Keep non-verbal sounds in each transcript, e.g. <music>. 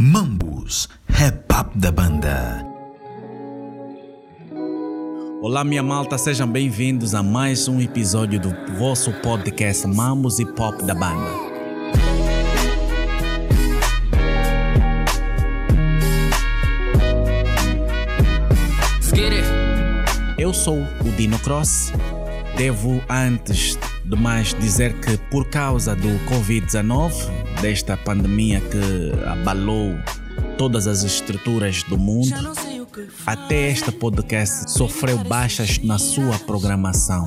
Mambus, rap up da banda. Olá, minha malta, sejam bem-vindos a mais um episódio do vosso podcast Mambus e Pop da banda. Eu sou o Dino Cross. Devo, antes de mais, dizer que por causa do Covid-19, desta pandemia que abalou todas as estruturas do mundo, até este podcast sofreu baixas na sua programação.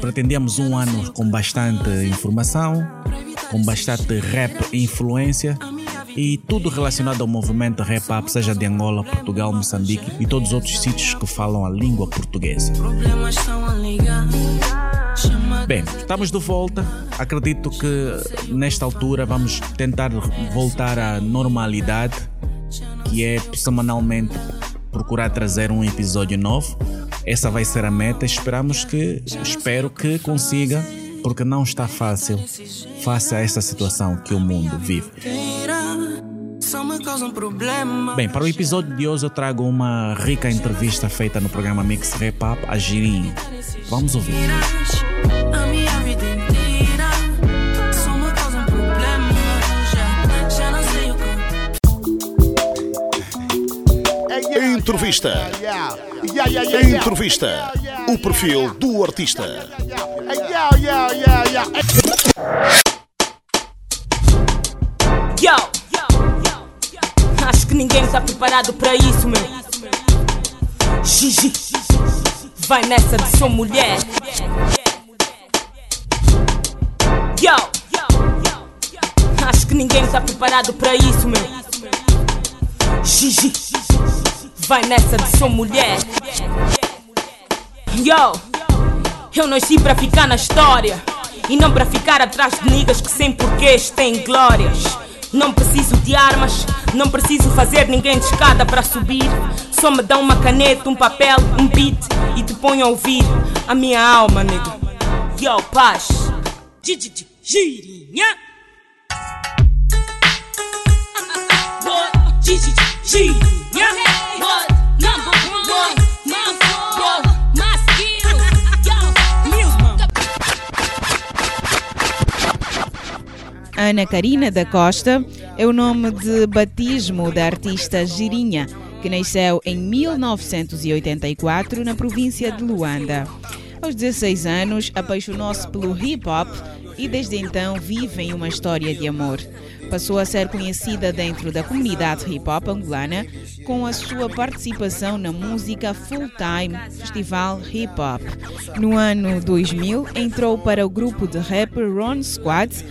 Pretendíamos um ano com bastante informação, com bastante rap e influência e tudo relacionado ao movimento rap up, seja de Angola, Portugal, Moçambique e todos os outros sítios que falam a língua portuguesa. Bem, estamos de volta. Acredito que nesta altura vamos tentar voltar à normalidade, que é semanalmente procurar trazer um episódio novo. Essa vai ser a meta. Esperamos que, espero que consiga, porque não está fácil face a esta situação que o mundo vive. Bem, para o episódio de hoje eu trago uma rica entrevista feita no programa Mix Rap Up a Girinho. Vamos ouvir. Entrevista. Entrevista. O perfil do artista. Yo! Acho que ninguém está preparado para isso, meu. Gigi, vai nessa de sua mulher. Yo! Acho que ninguém está preparado para isso, meu. Gigi, vai nessa de sua mulher. Yo! Eu nasci para ficar na história e não para ficar atrás de niggas que sem porquês têm glórias. Não preciso de armas, não preciso fazer ninguém de escada para subir. Só me dá uma caneta, um papel, um beat e te ponho a ouvir a minha alma, nego. Yo, paz. Girinha. Girinha. Ana Karina da Costa é o nome de batismo da artista Girinha, que nasceu em 1984 na província de Luanda. Aos 16 anos, apaixonou-se pelo hip hop e desde então vive em uma história de amor. Passou a ser conhecida dentro da comunidade hip hop angolana com a sua participação na música Full Time Festival Hip Hop. No ano 2000, entrou para o grupo de rap Ron Squad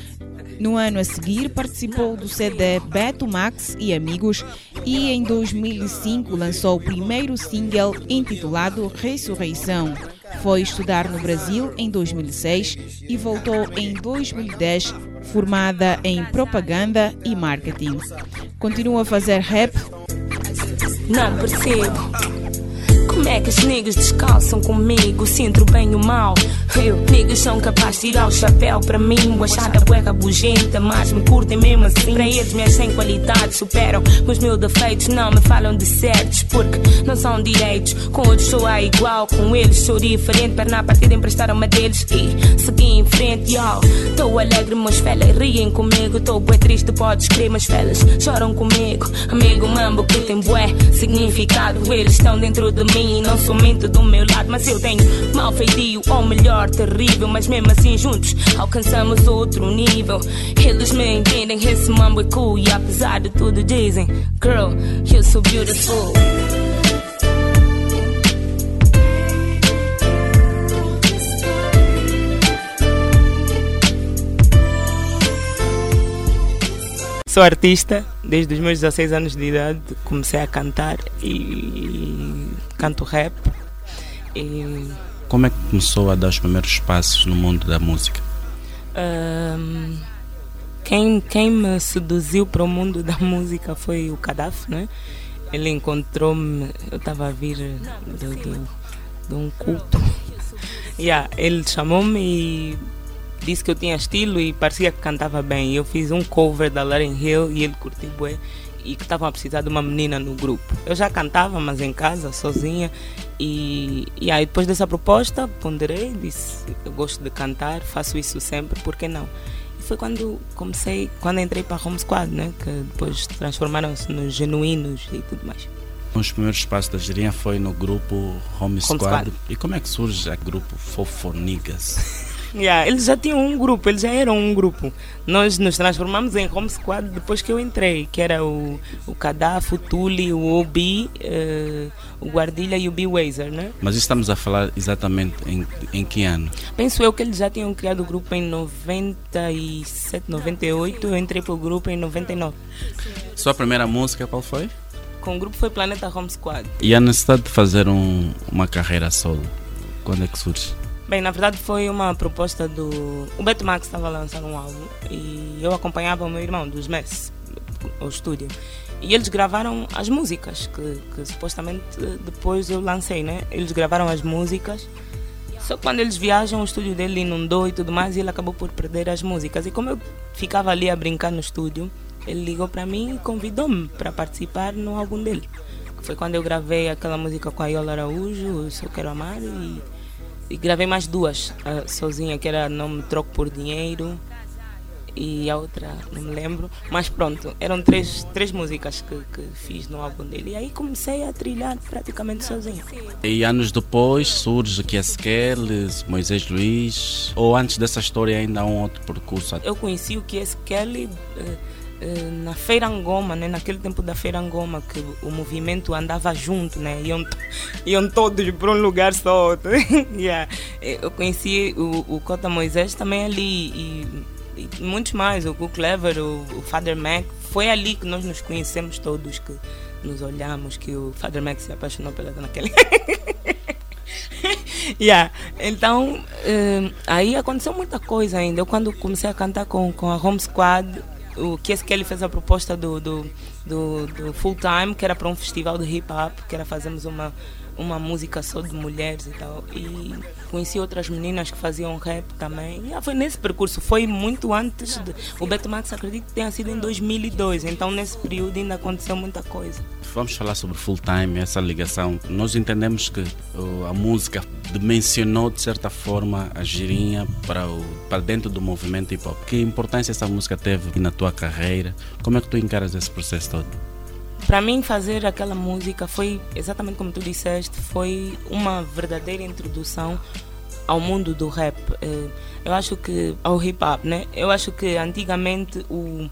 no ano a seguir, participou do CD Beto Max e Amigos e em 2005 lançou o primeiro single intitulado Ressurreição. Foi estudar no Brasil em 2006 e voltou em 2010, formada em propaganda e marketing. Continua a fazer rap Não percebo. É que os niggas descalçam comigo? Sinto bem o mal. Eu, niggas são capazes de tirar o chapéu para mim. O achada bueca bugenta, mas me curtem mesmo assim. Para eles, minhas sem qualidade superam os meus defeitos. Não me falam de certos, porque não são direitos. Com outros sou a igual, com eles sou diferente. Perna partida emprestaram uma deles e segui em frente. Yo, tô alegre, meus felas riem comigo. Tô bué triste, podes crer, meus felas choram comigo. Amigo mambo que tem bué significado. Eles estão dentro de mim e não somente do meu lado. Mas eu tenho mal feitio, ou melhor, terrível. Mas mesmo assim, juntos alcançamos outro nível. Eles me entendem, esse mambo é cool. E apesar de tudo, dizem: Girl, you're so beautiful. Sou artista desde os meus 16 anos de idade. Comecei a cantar e canto rap. E, Como é que começou a dar os primeiros passos no mundo da música? ahm, quem, quem me seduziu para o mundo da música foi o Kadaf, né? Ele encontrou-me, eu estava a vir de, de- de um culto. <laughs> Yeah, ele chamou-me e disse que eu tinha estilo e parecia que cantava bem. Eu fiz um cover da Lauren Hill e ele curtiu bué e que estavam a precisar de uma menina no grupo. Eu já cantava, mas em casa, sozinha. E, e aí depois dessa proposta, ponderei, disse, eu gosto de cantar, faço isso sempre, por que não? E foi quando comecei, quando entrei para a Home Squad, né? que depois transformaram-se nos genuínos e tudo mais. Os primeiros passos da Girinha foi no grupo Home, Home Squad. Squad. E como é que surge o grupo Fofonigas? <laughs> Yeah, eles já tinham um grupo, eles já eram um grupo. Nós nos transformamos em Home Squad depois que eu entrei, que era o, o Kadaf, o Tuli, o Obi, uh, o Guardilha e o B-Wazer, né? Mas estamos a falar exatamente em, em que ano? Penso eu que eles já tinham criado o grupo em 97, 98, eu entrei para o grupo em 99. Sua primeira música qual foi? Com o grupo foi Planeta Home Squad. E a necessidade de fazer um, uma carreira solo, quando é que surge? Bem, na verdade foi uma proposta do. O Beto Max estava lançando um álbum e eu acompanhava o meu irmão dos Mess ao estúdio. E eles gravaram as músicas que, que, supostamente depois eu lancei, né? Eles gravaram as músicas. Só que quando eles viajam, o estúdio dele inundou e tudo mais e ele acabou por perder as músicas. E como eu ficava ali a brincar no estúdio, ele ligou para mim e convidou-me para participar no álbum dele. Foi quando eu gravei aquela música com a Iola Araújo, Se Eu Quero Amar, e e gravei mais duas uh, sozinha, que era Não Me Troco por Dinheiro e a outra não me lembro. Mas pronto, eram três, três músicas que, que fiz no álbum dele. E aí comecei a trilhar praticamente sozinha. E anos depois surge Kies Kelly, Moisés Luiz, ou antes dessa história ainda há um outro percurso? Eu conheci o Kies Kelly. Uh, eh, na Feira Angoma, né, naquele tempo da Feira Angoma, que o movimento andava junto, né, iam, iam todos para um lugar só. <laughs> yeah. Eh, eu conheci o, o Cota Moisés também ali e, e muitos mais, o Gu Clever, o, o, Father Mac. Foi ali que nós nos conhecemos todos, que nos olhamos, que o Father Mac se apaixonou pela Dona <laughs> yeah. Então, uh, aí aconteceu muita coisa ainda. Eu, quando comecei a cantar com, com a Home Squad, o que ele fez a proposta do, do, do, do full time, que era para um festival de hip hop, que era fazermos uma uma música só de mulheres e tal. E conheci outras meninas que faziam rap também. E foi nesse percurso, foi muito antes de. O Beto Max acredito que tenha sido em 2002, então nesse período ainda aconteceu muita coisa. Vamos falar sobre full time, essa ligação. Nós entendemos que a música dimensionou de certa forma a girinha para, o, para dentro do movimento hip hop. Que importância essa música teve na tua carreira? Como é que tu encaras esse processo todo? Para mim fazer aquela música foi exatamente como tu disseste, foi uma verdadeira introdução ao mundo do rap. Eh, eu acho que ao hip hop, né? Eu acho que antigamente o,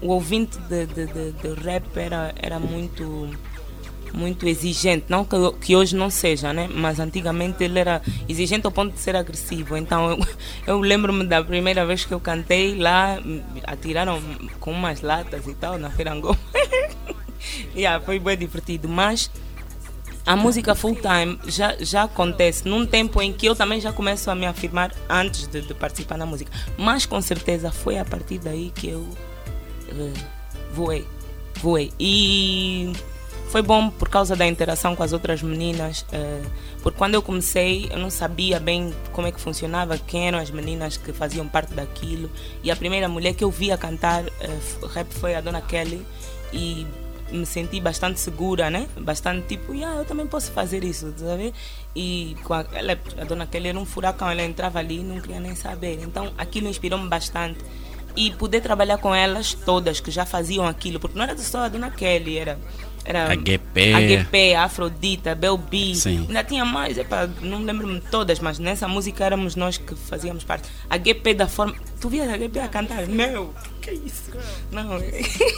o ouvinte de, de, de, de rap era, era muito muito exigente, não que, que, hoje não seja, né? Mas antigamente ele era exigente ao ponto de ser agressivo. Então eu, <laughs> eu lembro-me da primeira vez que eu cantei lá, atiraram com umas latas e tal na Feira Angoma. Yeah, foi bem divertido, mas a música full time já, já acontece num tempo em que eu também já começo a me afirmar antes de, de participar na música. Mas com certeza foi a partir daí que eu uh, voei. Voei. E foi bom por causa da interação com as outras meninas, uh, porque quando eu comecei eu não sabia bem como é que funcionava, quem eram as meninas que faziam parte daquilo. E a primeira mulher que eu via cantar uh, rap foi a Dona Kelly. E me senti bastante segura, né? Bastante tipo, yeah, eu também posso fazer isso, sabe? E com a, ela, a dona Kelly era um furacão, ela entrava ali e não queria nem saber. Então aquilo inspirou-me bastante. E poder trabalhar com elas todas que já faziam aquilo, porque não era só a dona Kelly, era era AGP Afrodita, Bel B. Ainda tinha mais, epa, não lembro-me todas, mas nessa música éramos nós que fazíamos parte. A GP da forma. Tu vias a GP a cantar? Meu, que isso? Não.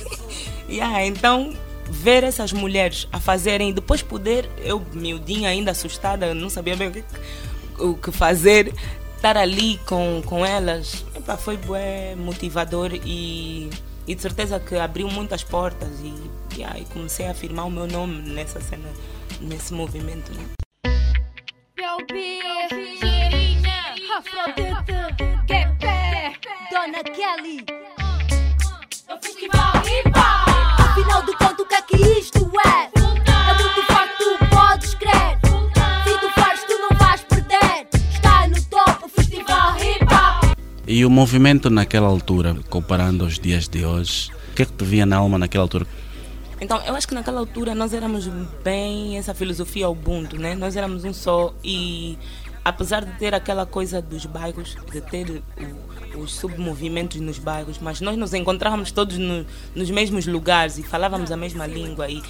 <laughs> yeah, então, ver essas mulheres a fazerem, depois poder, eu miudinha ainda assustada, não sabia bem o que, o que fazer, estar ali com, com elas, epa, foi bué motivador e, e de certeza que abriu muitas portas e, yeah, comecei a afirmar o meu nome nessa cena, nesse movimento. Né? Dona Kelly. E o movimento naquela altura, comparando aos dias de hoje, o que é que te via na alma naquela altura? Então, eu acho que naquela altura nós éramos bem essa filosofia Ubuntu, né? Nós éramos um só e apesar de ter aquela coisa dos bairros, de ter os submovimentos nos bairros, mas nós nos encontrávamos todos no, nos mesmos lugares e falávamos a mesma língua e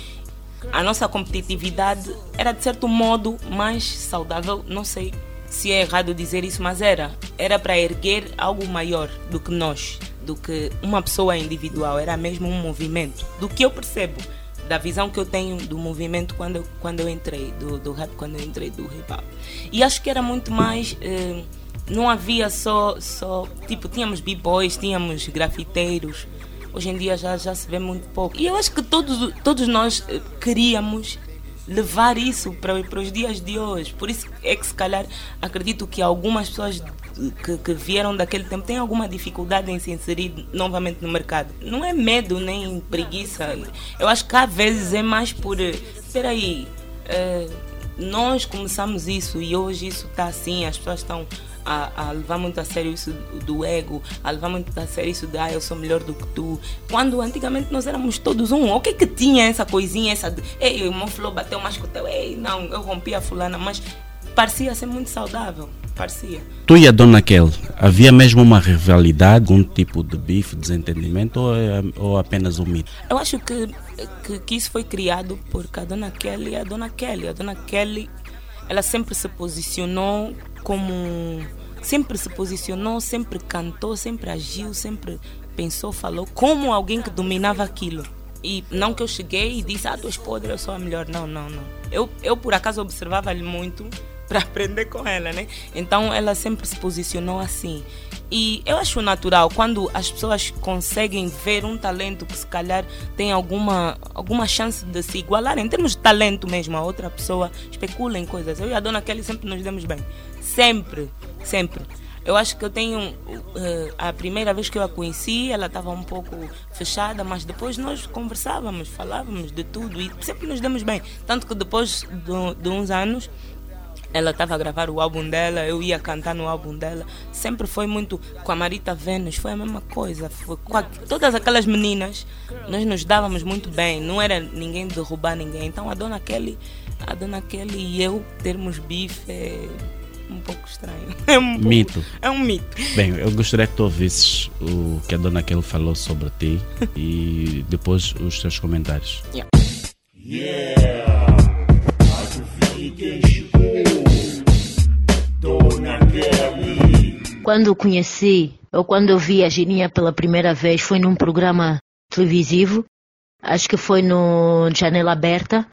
a nossa competitividade era de certo modo mais saudável, não sei se é errado dizer isso, mas era. Era para erguer algo maior do que nós do que uma pessoa individual, era mesmo um movimento. Do que eu percebo, da visão que eu tenho do movimento quando eu, quando eu entrei, do, do rap, quando eu entrei do hip hop. E acho que era muito mais. Eh, não havia só, só. Tipo, tínhamos b-boys, tínhamos grafiteiros. Hoje em dia já, já se vê muito pouco. E eu acho que todos, todos nós eh, queríamos levar isso para, para os dias de hoje. Por isso é que, se calhar, acredito que algumas pessoas que, que, vieram daquele tempo têm alguma dificuldade em se inserir novamente no mercado. Não é medo nem preguiça. Eu acho que às vezes é mais por. Espera aí. Uh, nós começamos isso e hoje isso está assim, as pessoas estão a, a, levar muito a sério isso do ego, a levar muito a sério isso de ah, eu sou melhor do que tu. Quando antigamente nós éramos todos um. O que é que tinha essa coisinha, essa de ei, o meu flow bateu mais que o teu, ei, não, eu rompi a fulana, mas parecia ser muito saudável. Parecia. Tu e a Dona Kel, havia mesmo uma rivalidade, algum tipo de bife, desentendimento ou, é, ou apenas um mito? Eu acho que, que, que, isso foi criado porque a Dona Kelly é a Dona Kelly. A Dona Kelly, ela sempre se posicionou como. Sempre se posicionou, sempre cantou, sempre agiu, sempre pensou, falou como alguém que dominava aquilo. E não que eu cheguei e disse, ah, tu és podre, eu sou a melhor. Não, não, não. Eu, eu por acaso observava-lhe muito <laughs> para aprender com ela, né? Então ela sempre se posicionou assim. E eu acho natural quando as pessoas conseguem ver um talento que se calhar tem alguma, alguma chance de se igualar, em termos de talento mesmo, a outra pessoa especula em coisas. Eu e a dona Kelly sempre nos demos bem. Sempre, sempre. Eu acho que eu tenho. Uh, a primeira vez que eu a conheci, ela estava um pouco fechada, mas depois nós conversávamos, falávamos de tudo e sempre nos demos bem. Tanto que depois de, de uns anos ela estava a gravar o álbum dela, eu ia cantar no álbum dela. Sempre foi muito. Com a Marita Vênus foi a mesma coisa. Foi, a, todas aquelas meninas, nós nos dávamos muito bem. Não era ninguém derrubar ninguém. Então a dona Kelly, a dona Kelly e eu termos bife é um pouco estranho. <laughs> É um pouco, mito. É um mito. Bem, eu gostaria que tu ouvisses o que a dona Kelly falou sobre ti e depois os teus comentários. Yeah. Yeah. Quando eu conheci, ou quando eu vi a Girinha pela primeira vez, foi num programa televisivo, acho que foi no Janela Aberta.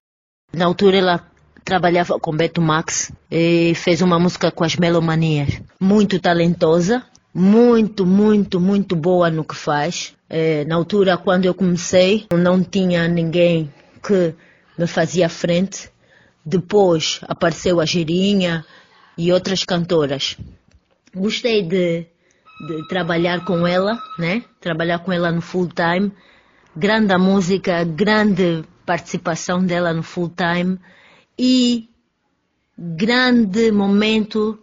Na altura ela trabalhava com Beto Max e fez uma música com as Melomanias. Muito talentosa, muito, muito, muito boa no que faz. É, na altura, quando eu comecei, não tinha ninguém que me fazia frente. Depois apareceu a Girinha e outras cantoras. Gostei de, de trabalhar com ela, né? Trabalhar com ela no full time. Grande a música, grande participação dela no full time e grande momento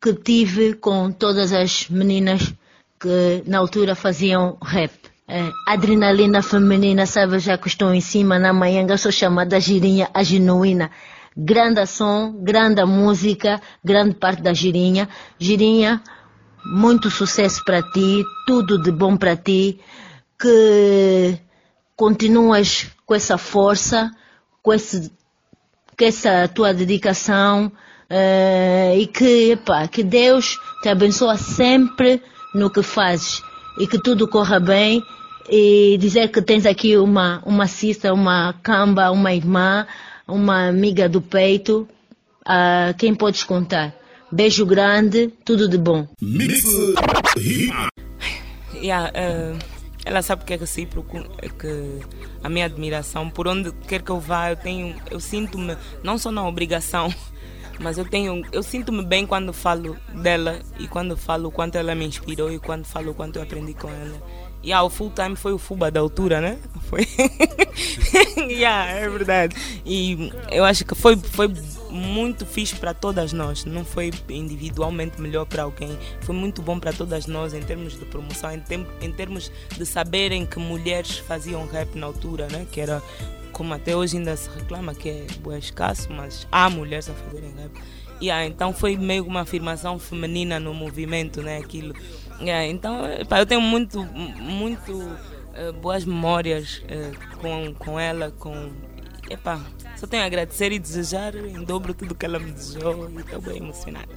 que tive com todas as meninas que na altura faziam rap. É, adrenalina feminina, sabe, já que estou em cima na manhã, sou chamada girinha, a genuína grande som, grande música, grande parte da girinha. Girinha, muito sucesso para ti, tudo de bom para ti, que continuas com essa força, com, esse, essa tua dedicação uh, e que, epá, que Deus te abençoe sempre no que fazes e que tudo corra bem e dizer que tens aqui uma, uma cista, uma camba, uma irmã, uma amiga do peito, a quem podes contar. Beijo grande, tudo de bom. Mix yeah, uh, ela sabe que é recíproco, é que a minha admiração, por onde quer que eu vá, eu tenho, eu sinto-me não só na obrigação, <laughs> mas eu tenho, eu sinto-me bem quando falo dela e quando falo o quanto ela me inspirou e quando falo o quanto eu aprendi com ela. Yeah, o full time foi o Fuba da altura, né? <laughs> Foi. <laughs> yeah, é verdade. E eu acho que foi, foi muito fixe para todas nós. Não foi individualmente melhor para alguém. Foi muito bom para todas nós em termos de promoção, em, em termos de saberem que mulheres faziam rap na altura, né? Que era como até hoje ainda se reclama que é bem escasso, mas há mulheres a fazerem rap. Yeah, então foi meio uma afirmação feminina no movimento, né? Aquilo. Yeah, então, eu tenho muito, muito uh, boas memórias uh, com, com ela, com. Epá, só tenho a agradecer e desejar em dobro tudo que ela me desejou e estou bem emocionada.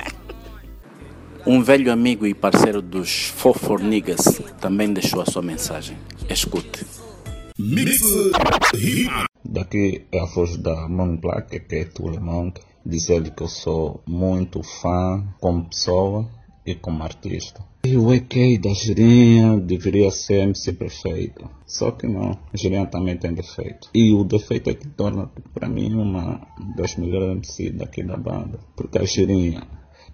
Um velho amigo e parceiro dos Fofornigas também deixou a sua mensagem. Escute. Daqui é a voz da Mão Black, que é Tulemont, dizer que eu sou muito fã como pessoa e como artista. E o EK da Girinha deveria ser MC perfeito. Só que não, a Girinha também tem defeito. E o defeito é que torna para mim uma das melhores MC daqui da banda. Porque a Girinha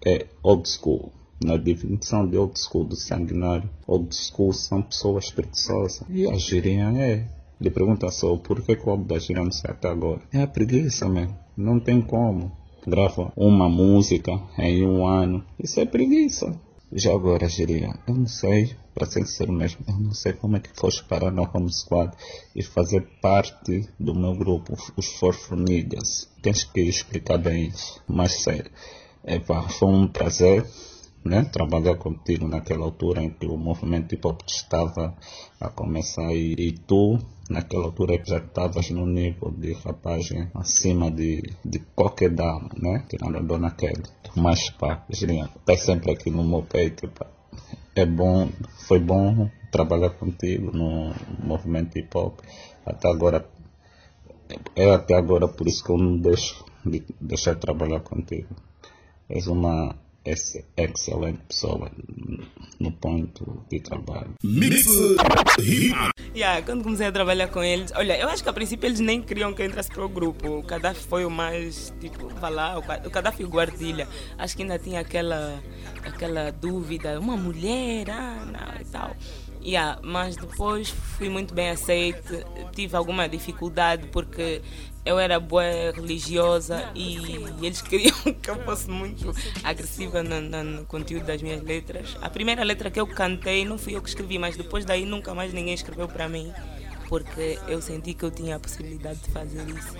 é old school. Na definição de old school do sanguinário, old school são pessoas preguiçosas. E a Girinha é. Ele pergunta só por que o álbum da Girinha não sai até agora. É a preguiça mesmo. Não tem como. Grava uma música em um ano. Isso é preguiça. Já agora, Giria, eu não sei, para ser sincero mesmo, eu não sei como é que foste parar no Home Squad e fazer parte do meu grupo, os Four Formigas. Tens que explicar bem isso. Mas sério, é, foi um prazer né, trabalhar contigo naquela altura em que o movimento hip hop estava a começar e, e tu naquela altura já estavas no nível de rapagem acima de, de qualquer dama, né? Tirando a dona Kelly. Mas pá, Girinha, tá sempre aqui no meu peito, pá. É bom, foi bom trabalhar contigo no movimento hip hop. Até agora, é até agora por isso que eu não deixo de deixar de trabalhar contigo. És uma excelente pessoa no ponto de trabalho. yeah, quando comecei a trabalhar com eles, olha, eu acho que a princípio eles nem queriam que eu entrasse para o grupo. O Gaddafi foi o mais, tipo, vá lá, o Gaddafi Guardilha. Acho que ainda tinha aquela, aquela dúvida, uma mulher, ah, não, e tal. Yeah, mas depois fui muito bem aceite, tive alguma dificuldade porque eu era boa religiosa e eles <laughs> queriam que eu fosse muito agressiva no, no, no, conteúdo das minhas letras. A primeira letra que eu cantei não fui eu que escrevi, mas depois daí nunca mais ninguém escreveu para mim, porque eu senti que eu tinha a possibilidade de fazer isso.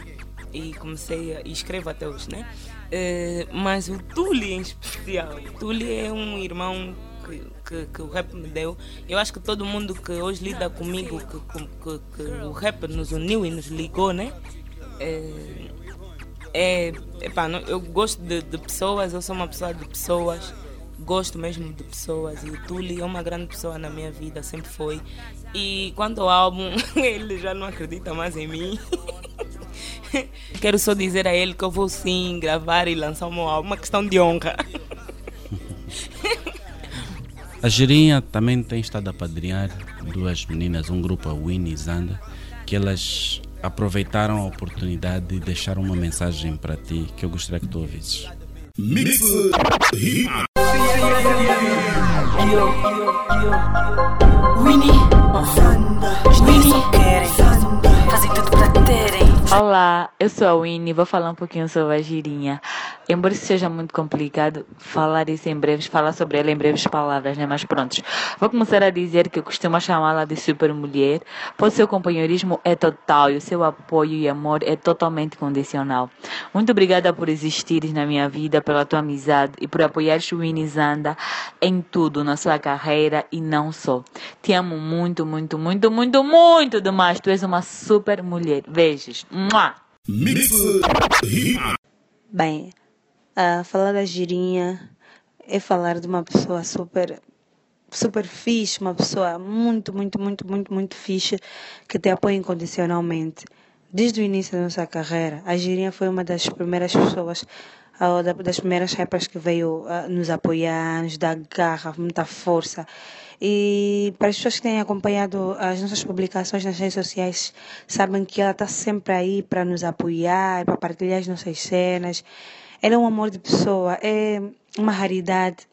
E comecei a. e escrevo até hoje, né? Uh, mas o Tuli em especial. Tuli é um irmão que, que, que, o rap me deu. Eu acho que todo mundo que hoje lida comigo, que, que, que o rap nos uniu e nos ligou, né? é, é epá, não, eu gosto de, de, pessoas, eu sou uma pessoa de pessoas, gosto mesmo de pessoas e o Tuli é uma grande pessoa na minha vida, sempre foi. E quanto ao álbum, <laughs> ele já não acredita mais em mim. <laughs> Quero só dizer a ele que eu vou sim gravar e lançar álbum, uma questão de honra. <laughs> A Girinha também tem estado a padrinhar duas meninas, um grupo, a Winnie e Zanda, que elas aproveitaram a oportunidade de deixar uma mensagem para ti que eu gostaria que tu ouvisses. Mix Winnie, eu sou a Winnie, vou falar um pouquinho sobre a girinha. Embora seja muito complicado falar isso em breves, falar sobre ela em breves palavras, né? Mas prontos. Vou começar a dizer que eu costumo chamá-la de super mulher, pois seu companheirismo é total e o seu apoio e amor é totalmente condicional. Muito obrigada por existires na minha vida, pela tua amizade e por apoiares o Winnie Zanda em tudo, na sua carreira e não só. Te amo muito, muito, muito, muito, muito demais. Tu és uma super mulher. Beijos. Bem, uh, falar da girinha é falar de uma pessoa super super fixe, uma pessoa muito, muito, muito, muito, muito fixe que te apoia incondicionalmente. Desde o início da nossa carreira, a Girinha foi uma das primeiras pessoas, das primeiras rappers que veio nos apoiar, nos dar garra, muita força. E para as pessoas que têm acompanhado as nossas publicações nas redes sociais, sabem que ela está sempre aí para nos apoiar, para partilhar as nossas cenas. Ela é um amor de pessoa, é uma raridade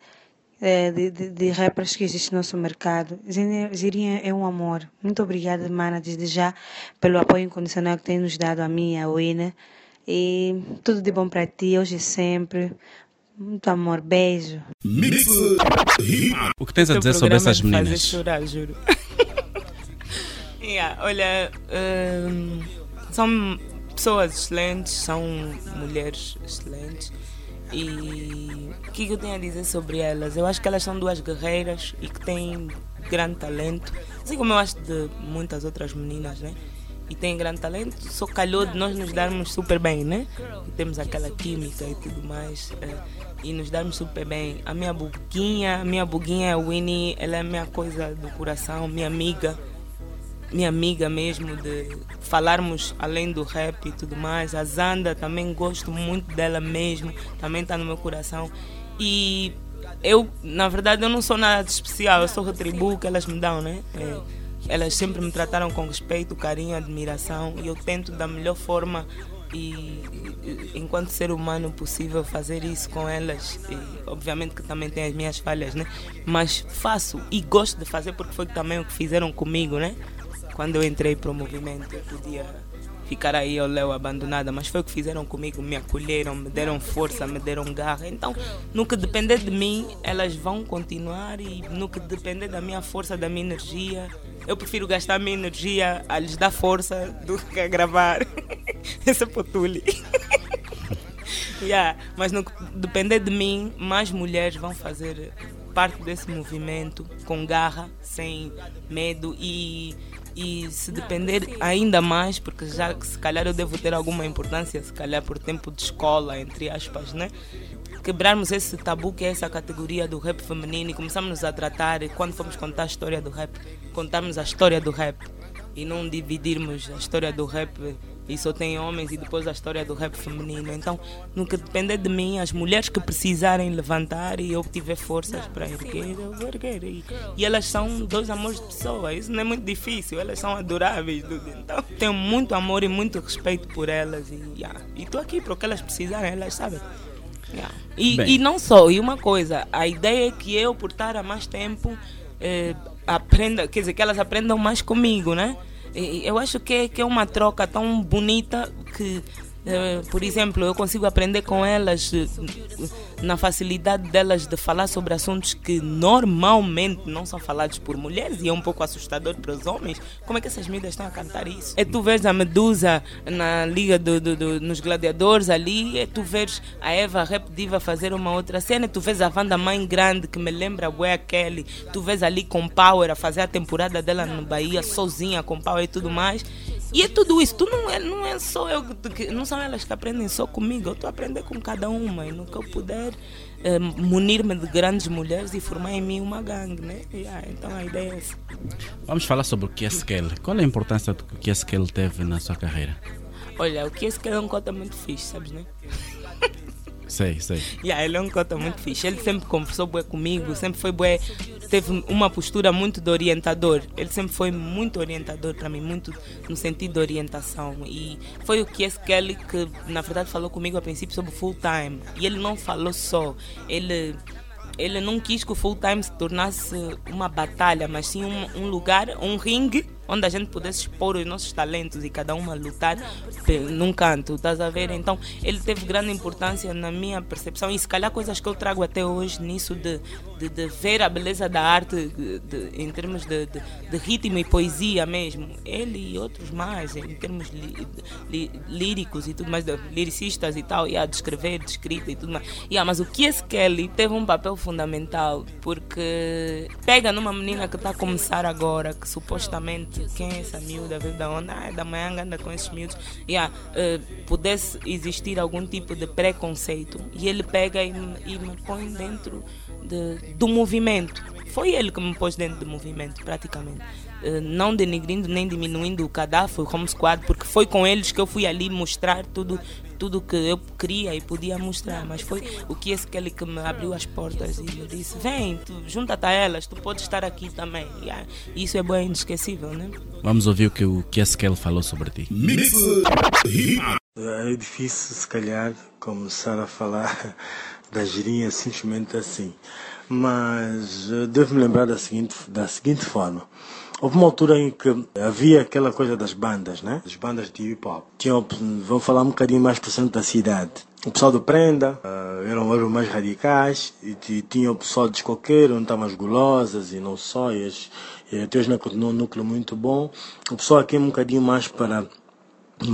é, de, de, de rappers que existe no nosso mercado. Zirinha é um amor. Muito obrigada, Mana, desde já, pelo apoio incondicional que tem nos dado a mim e a Wina. E tudo de bom para ti, hoje e sempre. Muito amor, beijo. O que tens a dizer sobre essas meninas? Fazer chorar, juro. <laughs> yeah, olha, um, são pessoas excelentes, são mulheres excelentes. E o que eu tenho a dizer sobre elas? Eu acho que elas são duas guerreiras e que têm grande talento, assim como eu acho de muitas outras meninas, né? E têm grande talento, só calhou de nós nos darmos super bem, né? E temos aquela química e tudo mais. É, e nos darmos super bem. A minha buguinha, a minha buguinha é Winnie, ela é minha coisa do coração, minha amiga minha amiga mesmo, de falarmos além do rap e tudo mais. A Zanda também gosto muito dela mesmo, também está no meu coração. E eu, na verdade, eu não sou nada de especial, eu só retribuo o que elas me dão, né? É, elas sempre me trataram com respeito, carinho, admiração e eu tento da melhor forma e enquanto ser humano possível fazer isso com elas. E, obviamente que também tem as minhas falhas né? Mas faço e gosto de fazer porque foi também o que fizeram comigo né? Quando eu entrei para o movimento, eu podia ficar aí ao léu abandonada, mas foi o que fizeram comigo, me acolheram, me deram força, me deram garra. Então, no que depender de mim, elas vão continuar e no que depender da minha força, da minha energia, eu prefiro gastar minha energia a lhes dar força do que a gravar. <laughs> Esse é potule. <laughs> yeah, mas no que depender de mim, mais mulheres vão fazer parte desse movimento com garra, sem medo e e se depender ainda mais, porque já se calhar eu devo ter alguma importância, se calhar por tempo de escola, entre aspas, né? Quebrarmos esse tabu que é essa categoria do rap feminino e começarmos a tratar, e quando formos contar a história do rap, contarmos a história do rap e não dividirmos a história do rap e só tem homens e depois a história do rap feminino. Então, no que depender de mim, as mulheres que precisarem levantar e eu tiver forças para erguer, eu vou erguer. E, e, elas são dois amores de pessoa, isso não é muito difícil, elas são adoráveis. Então, tenho muito amor e muito respeito por elas e yeah. estou aqui para o que elas precisarem, elas sabem. Yeah. E, e não só, e uma coisa, a ideia é que eu, por estar há mais tempo, eh, aprenda, quer dizer, que elas aprendam mais comigo, né? Eu acho que é, que é uma troca tão bonita que por exemplo, eu consigo aprender com elas eh, na facilidade delas de falar sobre assuntos que normalmente não são falados por mulheres e é um pouco assustador para os homens. Como é que essas mídias estão a cantar isso? É tu vês a Medusa na Liga do, do, do, nos Gladiadores ali, é tu vês a Eva Rap Diva fazer uma outra cena, tu vês a Wanda Mãe Grande que me lembra a Boa Kelly, tu vês ali com Power a fazer a temporada dela no Bahia sozinha com Power e tudo mais. E é tudo isso. Tu não é, não é só eu que. Não são elas que aprendem só comigo. Eu estou a aprender com cada uma. E no que eu puder eh, munir-me de grandes mulheres e formar em mim uma gangue, né? Yeah, então a ideia é essa. Vamos falar sobre o Kieskel. Qual é a importância que o Kieskel teve na sua carreira? Olha, o Kieskel é um cota muito fixe, sabes, né? Sei, sei. Yeah, ele é um cota muito fixe. Ele sempre conversou bué comigo, sempre foi bué, teve uma postura muito de orientador. Ele sempre foi muito orientador para mim, muito no sentido de orientação. E foi o que esse Kelly que, na verdade, falou comigo a princípio sobre full time. E ele não falou só, ele ele não quis que o full time se tornasse uma batalha, mas sim um, um lugar, um ringue onde a gente pudesse expor os nossos talentos e cada uma lutar num canto, estás a ver? Então ele teve grande importância na minha percepção e se calhar coisas que eu trago até hoje nisso de, de, de ver a beleza da arte de, de, em termos de, ritmo e poesia mesmo. Ele e outros mais, em termos li, li, líricos e tudo mais, lyricistas e tal, e a descrever, de escrita e tudo mais. Yeah, mas o Kies Kelly teve um papel fundamental porque pega numa menina que está a começar agora, que supostamente quem é essa miúda, veio da onda, ah, da manhã anda com esses miúdos, yeah, uh, pudesse existir algum tipo de preconceito. E ele pega e, e me põe dentro de, do movimento. Foi ele que me pôs dentro do movimento, praticamente. Uh, não denegrindo nem diminuindo o cadastro, o Home Squad, porque foi com eles que eu fui ali mostrar tudo tudo que eu queria e podia mostrar, mas foi o que esse Kelly que me abriu as portas e me disse: Vem, junta-te a elas, tu podes estar aqui também. E isso é bem inesquecível, né? Vamos ouvir o que o que esse Kelly falou sobre ti. É difícil, se calhar, começar a falar <laughs> da girinha simplesmente assim. Mas devo me lembrar da seguinte, da seguinte forma. Houve uma altura em que havia aquela coisa das bandas, né? As bandas de hip hop. Tinham, vamos falar um bocadinho mais para o centro da cidade. O pessoal do Prenda uh, eram, eram mais radicais e, e tinha o pessoal de Escoqueiro, onde estavam as gulosas e não só, e, as, e até hoje continuou um núcleo muito bom. O pessoal aqui é um bocadinho mais para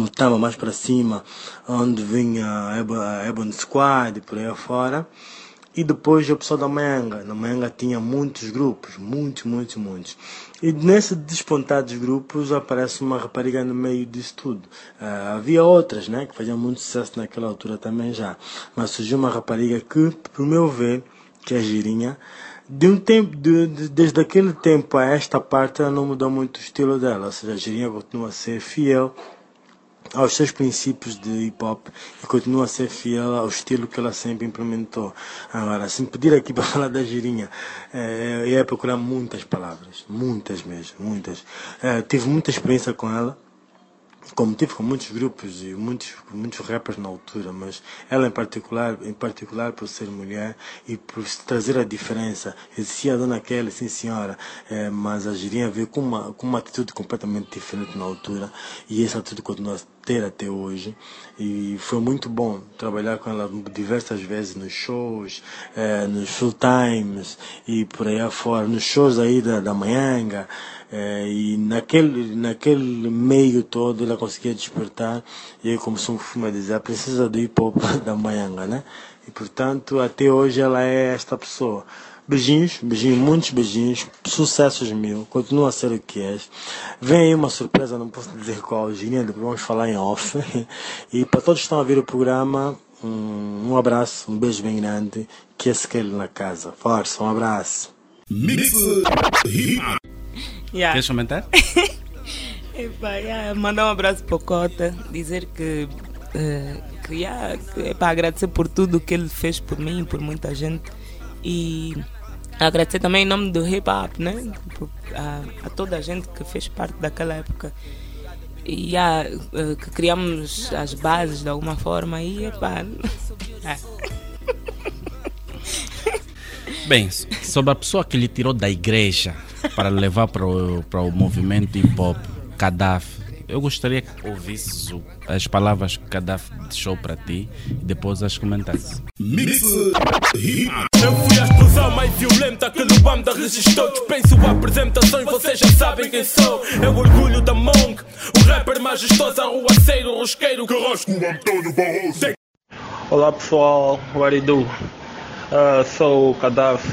estava mais para cima, onde vinha a Ebon Squad e por aí afora. E depois o pessoal da Manga. Na Manga tinha muitos grupos, muitos, muitos, muitos. E nesse despontar dos grupos aparece uma rapariga no meio disso tudo. Uh, havia outras, né, que faziam muito sucesso naquela altura também já. Mas surgiu uma rapariga que, por meu ver, que é girinha, de um tempo, de, de, desde aquele tempo a esta parte ela não mudou muito o estilo dela. Ou seja, a girinha continua a ser fiel aos seus princípios de hip hop e continua a ser fiel ao estilo que ela sempre implementou. Agora, se me pedir aqui <laughs> para falar da girinha, é, ia procurar muitas palavras, muitas mesmo, muitas. É, tive muita experiência com ela como tive com muitos grupos e muitos muitos rappers na altura, mas ela em particular, em particular por ser mulher e por trazer a diferença. Existia a dona Kelly, sim senhora, é, mas a Girinha veio com uma com uma atitude completamente diferente na altura e essa atitude continua ter até hoje e foi muito bom trabalhar com ela diversas vezes nos shows, é, nos full times e por aí afora, nos shows aí da, da Manhanga. É, e naquele, naquele meio todo ela conseguia despertar, e aí começou a dizer, a princesa do hip hop <laughs> da Maianga, né? E portanto, até hoje ela é esta pessoa. Beijinhos, beijinhos, muitos beijinhos, sucessos mil, continua a ser o que és. Vem aí uma surpresa, não posso dizer qual, Girinha, depois vamos falar em off. <laughs> E para todos que estão a ver o programa, um, um abraço, um beijo bem grande, que é aquele na casa. Força, um abraço. Mix Yeah. Queres comentar? <laughs> Epa, yeah, mandar um abraço para o Cota, dizer que, uh, que, yeah, que é para agradecer por tudo que ele fez por mim e por muita gente e agradecer também em nome do hip hop, né? A, a toda a gente que fez parte daquela época e yeah, uh, que criamos as bases de alguma forma e epá, <laughs> é. <laughs> Bem, sobre a pessoa que lhe tirou da igreja para levar para o, para o movimento hip hop, Gaddafi. Eu gostaria que ouvisses as palavras que Gaddafi deixou para ti e depois as comentasse. Mix Eu fui a explosão mais violenta que Luanda registrou. Dispenso apresentações, vocês já sabem quem sou. É o orgulho da Monk, o rapper majestoso, arruaceiro, rosqueiro. Antônio Barroso. Olá pessoal, what do? Uh, sou o Gaddafi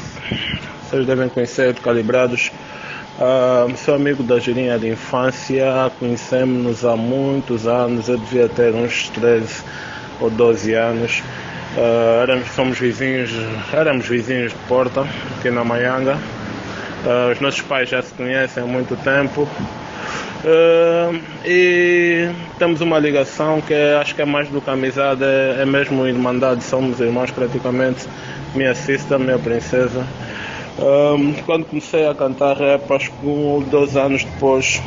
vocês devem conhecer Calibrados. Uh, sou amigo da Girinha de infância, conhecemos-nos há muitos anos, eu devia ter uns 13 ou 12 anos. Uh, éramos, somos vizinhos, éramos vizinhos de Porta, aqui na Maianga. Uh, os nossos pais já se conhecem há muito tempo. Uh, e temos uma ligação que é, acho que é mais do que amizade, é, é mesmo irmandade, somos irmãos praticamente. Minha sister, minha princesa. Um, quando comecei a cantar rap, acho que um ou dois anos depois,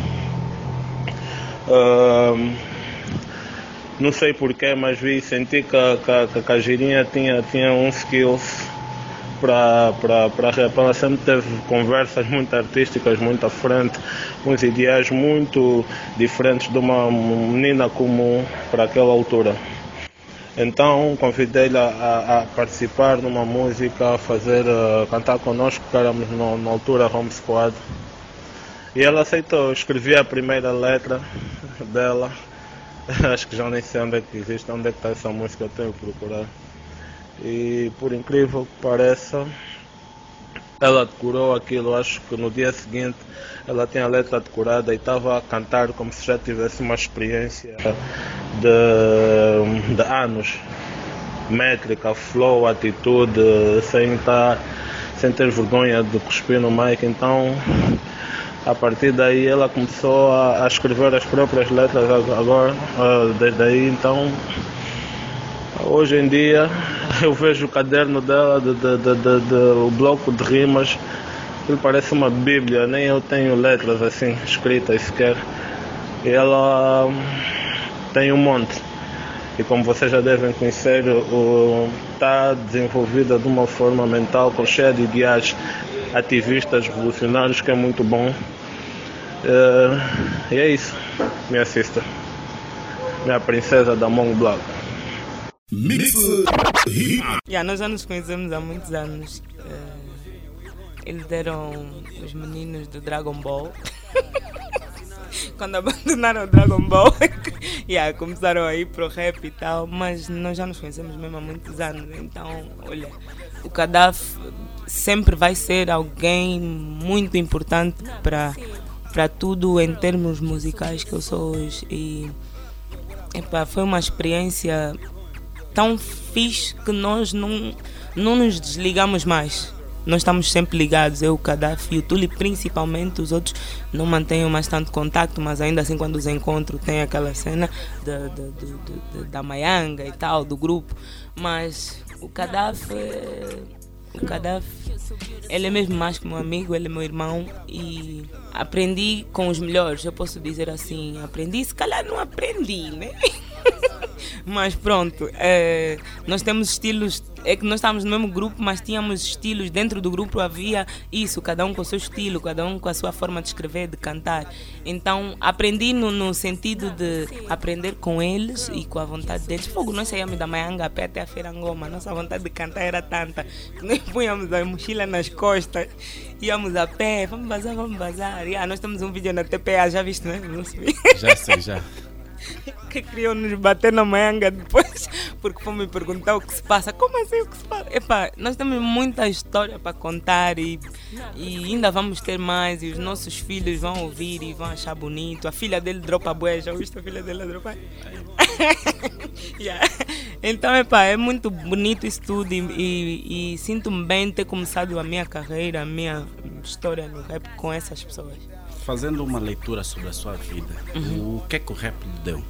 um, não sei porquê, mas vi senti que, que, que a Girinha tinha, tinha um skills para rap. Ela sempre teve conversas muito artísticas, muito à frente, uns ideais muito diferentes de uma menina comum para aquela altura. Então convidei-lhe a, a, a, participar numa música, a fazer, uh, cantar connosco, que éramos no, na altura Home Squad. E ela aceitou, escrevi a primeira letra dela. <laughs> Acho que já nem sei onde é que existe, onde é que está essa música, eu tenho que procurar. E por incrível que pareça, ela decorou aquilo, acho que no dia seguinte ela tinha a letra decorada e estava a cantar como se já tivesse uma experiência de, de anos. Métrica, flow, atitude, sem, estar, sem ter vergonha de cuspir no mic. Então, a partir daí ela começou a, a escrever as próprias letras agora, desde aí então hoje em dia <laughs> eu vejo o caderno dela, de, de, de, o bloco de rimas, ele parece uma bíblia, nem eu tenho letras assim escritas sequer. Ela tem um monte. E como vocês já devem conhecer, está desenvolvida de uma forma mental com cheia de ideais ativistas revolucionários que é muito bom. Uh, e é isso, minha sister, minha princesa da Black. Mix yeah, nós já nos conhecemos há muitos anos. Uh, eles deram os meninos do Dragon Ball. <laughs> Quando abandonaram o Dragon Ball, <laughs> yeah, começaram a ir pro rap e tal, mas nós já nos conhecemos mesmo há muitos anos. Então, olha, o Kadaf sempre vai ser alguém muito importante para para tudo em termos musicais que eu sou hoje. E epa, foi uma experiência tão fixe que nós não, não nos desligamos mais. Nós estamos sempre ligados, eu, o Gaddafi o Tuli, principalmente, os outros não mantenham mais tanto contato, mas ainda assim, quando os encontro, tem aquela cena de, de, de, da Mayanga e tal, do grupo. Mas o Gaddafi, o Gaddafi, ele é mesmo mais que meu amigo, ele é meu irmão e aprendi com os melhores, eu posso dizer assim, aprendi, se calhar não aprendi, né? <laughs> mas pronto, é, nós temos estilos, é que nós estávamos no mesmo grupo, mas tínhamos estilos, dentro do grupo havia isso, cada um com o seu estilo, cada um com a sua forma de escrever, de cantar. Então aprendi no, no sentido de aprender com eles e com a vontade deles. Fogo, nós saíamos da Maianga a pé até a Feira Ngoma, nossa vontade de cantar era tanta que <laughs> nós punhamos a mochila nas costas, íamos a pé, vamos bazar, vamos bazar. Yeah, nós temos um vídeo na TPA, já viste, né? Já sei, já. <laughs> que queriam nos bater na manga depois, porque foram me perguntar o que se passa. Como assim o que se passa? Epá, nós temos muita história para contar e, e ainda vamos ter mais. E os nossos filhos vão ouvir e vão achar bonito. A filha dele dropa bué, já ouviste a filha dele dropar? <laughs> yeah. Então, epá, é muito bonito isso tudo e, e, e sinto-me bem ter começado a minha carreira, a minha história no rap com essas pessoas fazendo uma leitura sobre a sua vida, uhum. o que é que o rap lhe deu?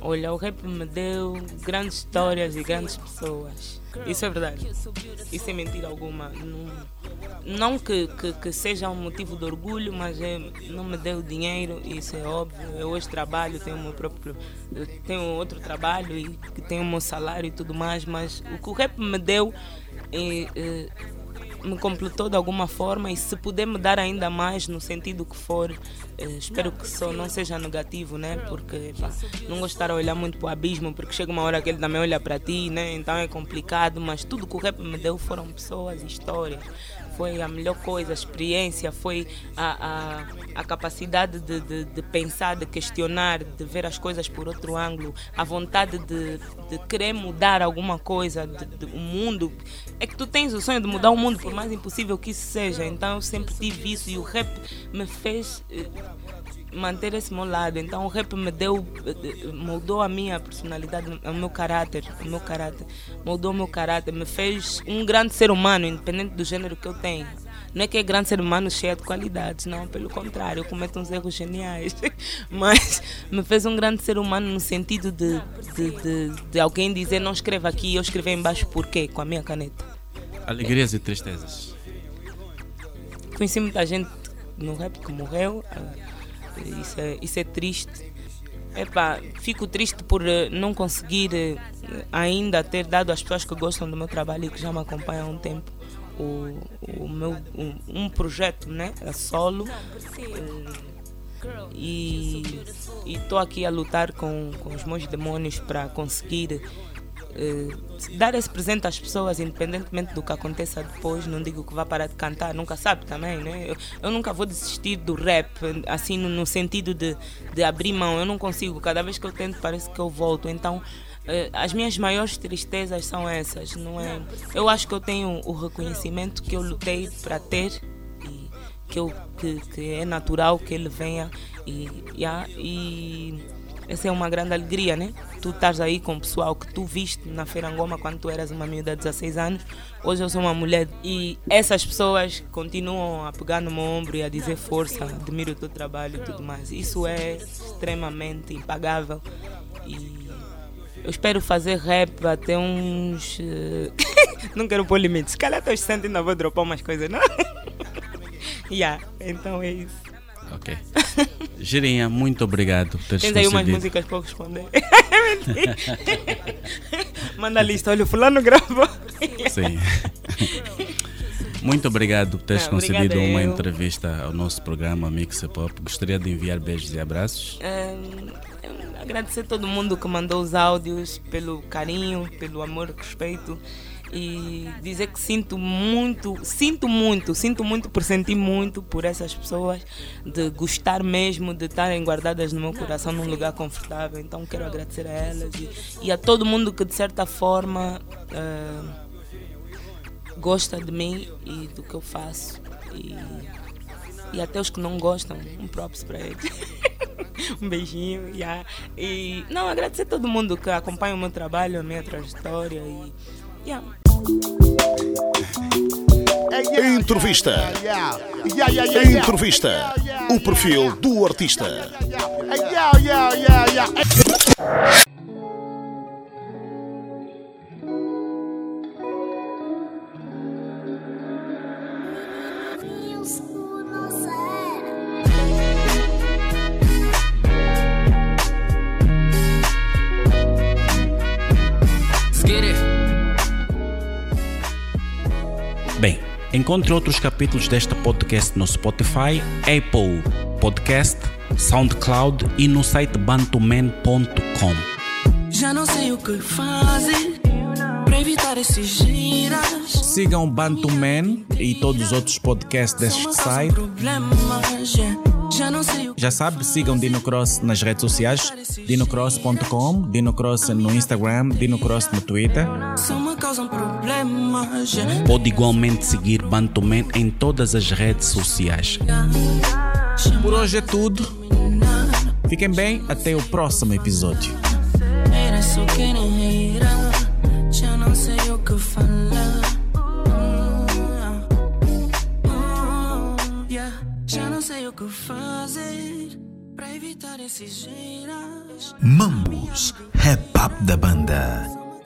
Olha, o rap me deu grandes histórias e grandes pessoas. Isso é verdade. Isso é mentira alguma. Não, não que, que, que, seja um motivo de orgulho, mas é, não me deu dinheiro, isso é óbvio. Eu hoje trabalho, tenho o meu próprio. tenho outro trabalho e tenho o meu salário e tudo mais, mas o que o rap me deu é, é me completou de alguma forma e se puder me dar ainda mais no sentido que for, eh, espero que só não seja negativo, né? Porque pá, não gostar de olhar muito para o abismo, porque chega uma hora que ele também olha para ti, né? Então é complicado, mas tudo que o rap me deu foram pessoas histórias foi a melhor coisa, a experiência, foi a, a, a capacidade de, de, de, pensar, de questionar, de ver as coisas por outro ângulo, a vontade de, de querer mudar alguma coisa, de, o mundo. É que tu tens o sonho de mudar o mundo, por mais impossível que isso seja. Então eu sempre tive isso e o rap me fez eh, manter esse meu lado. Então o rap me deu, moldou a minha personalidade, o meu caráter, o meu caráter, moldou o meu caráter, me fez um grande ser humano, independente do gênero que eu tenho. Não é que é grande ser humano cheio de qualidades, não, pelo contrário, eu cometo uns erros geniais. <laughs> Mas me fez um grande ser humano no sentido de, de, de, de alguém dizer não escreva aqui, eu escrevi embaixo por quê? Com a minha caneta. Alegrias e tristezas. Conheci muita gente no rap que morreu. Isso é, isso é triste. Epá, fico triste por eh, não conseguir eh, ainda ter dado às pessoas que gostam do meu trabalho e que já me acompanham há um tempo o, o meu, um, um projeto né, a solo. Eh, e estou aqui a lutar com, com os meus demônios para conseguir dar esse presente às pessoas, independentemente do que aconteça depois. Não digo que vá parar de cantar, nunca sabe também, né? Eu, eu nunca vou desistir do rap, assim, no, no, sentido de, de abrir mão. Eu não consigo, cada vez que eu tento, parece que eu volto. Então, eh, as minhas maiores tristezas são essas, não é? Eu acho que eu tenho o reconhecimento que eu lutei para ter e que, eu, que, que é natural que ele venha e, e essa é uma grande alegria, né? Tu estás aí com o pessoal que tu viste na Feira Angoma quando tu eras uma miúda de 16 anos. Hoje eu sou uma mulher e essas pessoas continuam a pegar no meu ombro e a dizer força, admiro o teu trabalho e tudo mais. Isso é extremamente impagável e eu espero fazer rap até uns. Eh, <laughs> não quero pôr limites. Se calhar estou sentindo ainda vou dropar umas coisas, não? <laughs> yeah, então é isso. Ok. <laughs> Girinha, muito obrigado por teres Tens aí umas músicas para responder. <laughs> Manda a lista, olha, o fulano gravou. Sim. Muito obrigado por teres concedido uma eu. entrevista ao nosso programa Mix Pop. Gostaria de enviar beijos e abraços. Hum, agradecer a todo mundo que mandou os áudios, pelo carinho, pelo amor, respeito. E dizer que sinto muito, sinto muito, sinto muito por sentir muito por essas pessoas, de gostar mesmo de estarem guardadas no meu coração num lugar confortável. Então quero agradecer a elas e, e a todo mundo que de certa forma eh, gosta de mim e do que eu faço. E, e até os que não gostam, um props para eles. <laughs> um beijinho. yeah. E não, agradecer a todo mundo que acompanha o meu trabalho, a minha trajetória. E, yeah. Entrevista. Entrevista. O perfil do artista. Bem, encontre outros capítulos deste podcast no Spotify, Apple Podcast, SoundCloud e no site bantuman.com. Já não sei o que fazer para evitar esses giras. Sigam Bantuman e todos os outros podcasts deste site. Já não sei o que Já sabe, sigam Dino Cross nas redes sociais, dinocross.com, Dino Cross no Instagram, Dino Cross no Twitter. Pode igualmente seguir Bantuman em todas as redes sociais. Por hoje é tudo. Fiquem bem, até o próximo episódio. Que fazer para evitar esses giras. Mambus, rap up da banda.